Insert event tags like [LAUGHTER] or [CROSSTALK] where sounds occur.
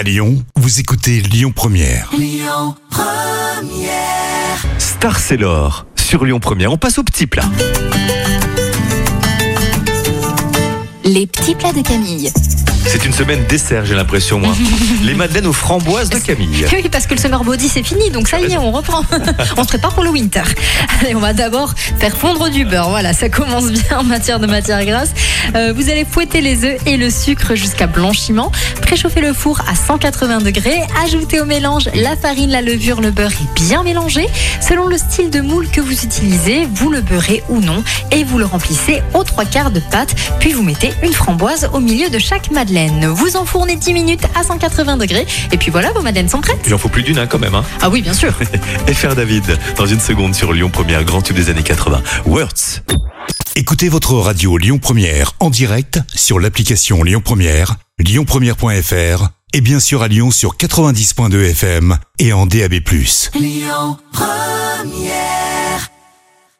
À Lyon, vous écoutez Lyon Première. Star c'est l'or sur Lyon Première. On passe au petit plat. Les petits plats de Camille. C'est une semaine dessert, j'ai l'impression, moi. [LAUGHS] Les madeleines aux framboises de Camille. [LAUGHS] Oui, parce que le summer body c'est fini, donc ça y est, on reprend. [LAUGHS] on se prépare pour le winter. Allez, on va d'abord faire fondre du beurre. Voilà, ça commence bien en matière de matière grasse. Euh, vous allez fouetter les œufs et le sucre jusqu'à blanchiment. Préchauffer le four à 180 degrés. Ajouter au mélange la farine, la levure, le beurre et bien mélanger. Selon le style de moule que vous utilisez, vous le beurrez ou non et vous le remplissez aux trois quarts de pâte. Puis vous mettez une framboise au milieu de chaque madeleine. Vous enfournez 10 minutes à 180 degrés. Et puis voilà, vos madeleines sont prêtes. Il en faut plus d'une, hein, quand même. Hein. Ah oui, bien sûr. [LAUGHS] Et faire David, dans une seconde sur Lyon Première, grand tube des années 80. Words. Écoutez votre radio Lyon Première en direct sur l'application Lyon Première, lyonpremière.fr et bien sûr à Lyon sur 90.2 FM et en DAB+. Lyon Première